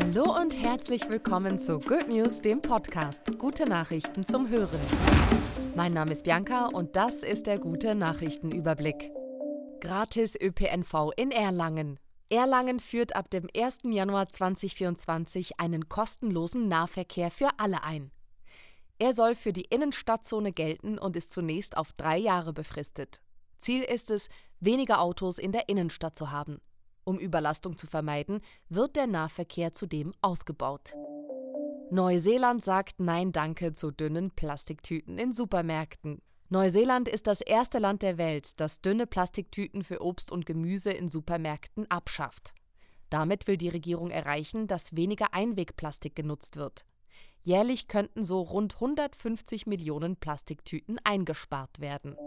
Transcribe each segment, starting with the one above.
Hallo und herzlich willkommen zu Good News, dem Podcast. Gute Nachrichten zum Hören. Mein Name ist Bianca und das ist der gute Nachrichtenüberblick. Gratis ÖPNV in Erlangen. Erlangen führt ab dem 1. Januar 2024 einen kostenlosen Nahverkehr für alle ein. Er soll für die Innenstadtzone gelten und ist zunächst auf drei Jahre befristet. Ziel ist es, weniger Autos in der Innenstadt zu haben. Um Überlastung zu vermeiden, wird der Nahverkehr zudem ausgebaut. Neuseeland sagt Nein Danke zu dünnen Plastiktüten in Supermärkten. Neuseeland ist das erste Land der Welt, das dünne Plastiktüten für Obst und Gemüse in Supermärkten abschafft. Damit will die Regierung erreichen, dass weniger Einwegplastik genutzt wird. Jährlich könnten so rund 150 Millionen Plastiktüten eingespart werden.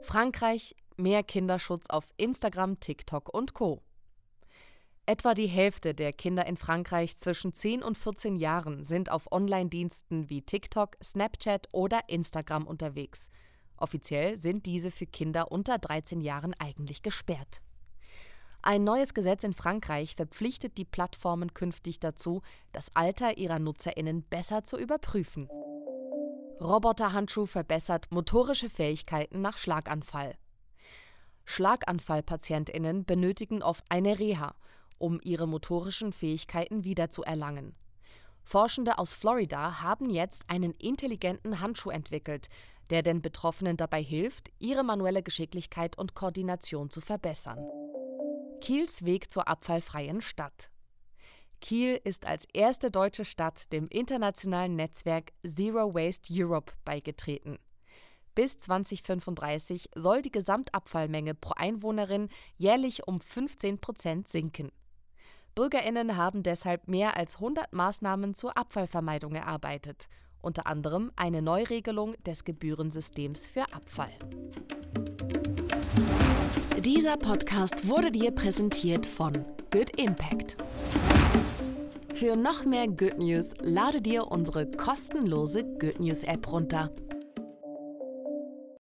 Frankreich mehr Kinderschutz auf Instagram, TikTok und Co. Etwa die Hälfte der Kinder in Frankreich zwischen 10 und 14 Jahren sind auf Online-Diensten wie TikTok, Snapchat oder Instagram unterwegs. Offiziell sind diese für Kinder unter 13 Jahren eigentlich gesperrt. Ein neues Gesetz in Frankreich verpflichtet die Plattformen künftig dazu, das Alter ihrer Nutzerinnen besser zu überprüfen. Roboterhandschuh verbessert motorische Fähigkeiten nach Schlaganfall. Schlaganfallpatientinnen benötigen oft eine Reha, um ihre motorischen Fähigkeiten wiederzuerlangen. Forschende aus Florida haben jetzt einen intelligenten Handschuh entwickelt, der den Betroffenen dabei hilft, ihre manuelle Geschicklichkeit und Koordination zu verbessern. Kiels Weg zur abfallfreien Stadt. Kiel ist als erste deutsche Stadt dem internationalen Netzwerk Zero Waste Europe beigetreten. Bis 2035 soll die Gesamtabfallmenge pro Einwohnerin jährlich um 15 Prozent sinken. Bürgerinnen haben deshalb mehr als 100 Maßnahmen zur Abfallvermeidung erarbeitet, unter anderem eine Neuregelung des Gebührensystems für Abfall. Dieser Podcast wurde dir präsentiert von Good Impact. Für noch mehr Good News lade dir unsere kostenlose Good News App runter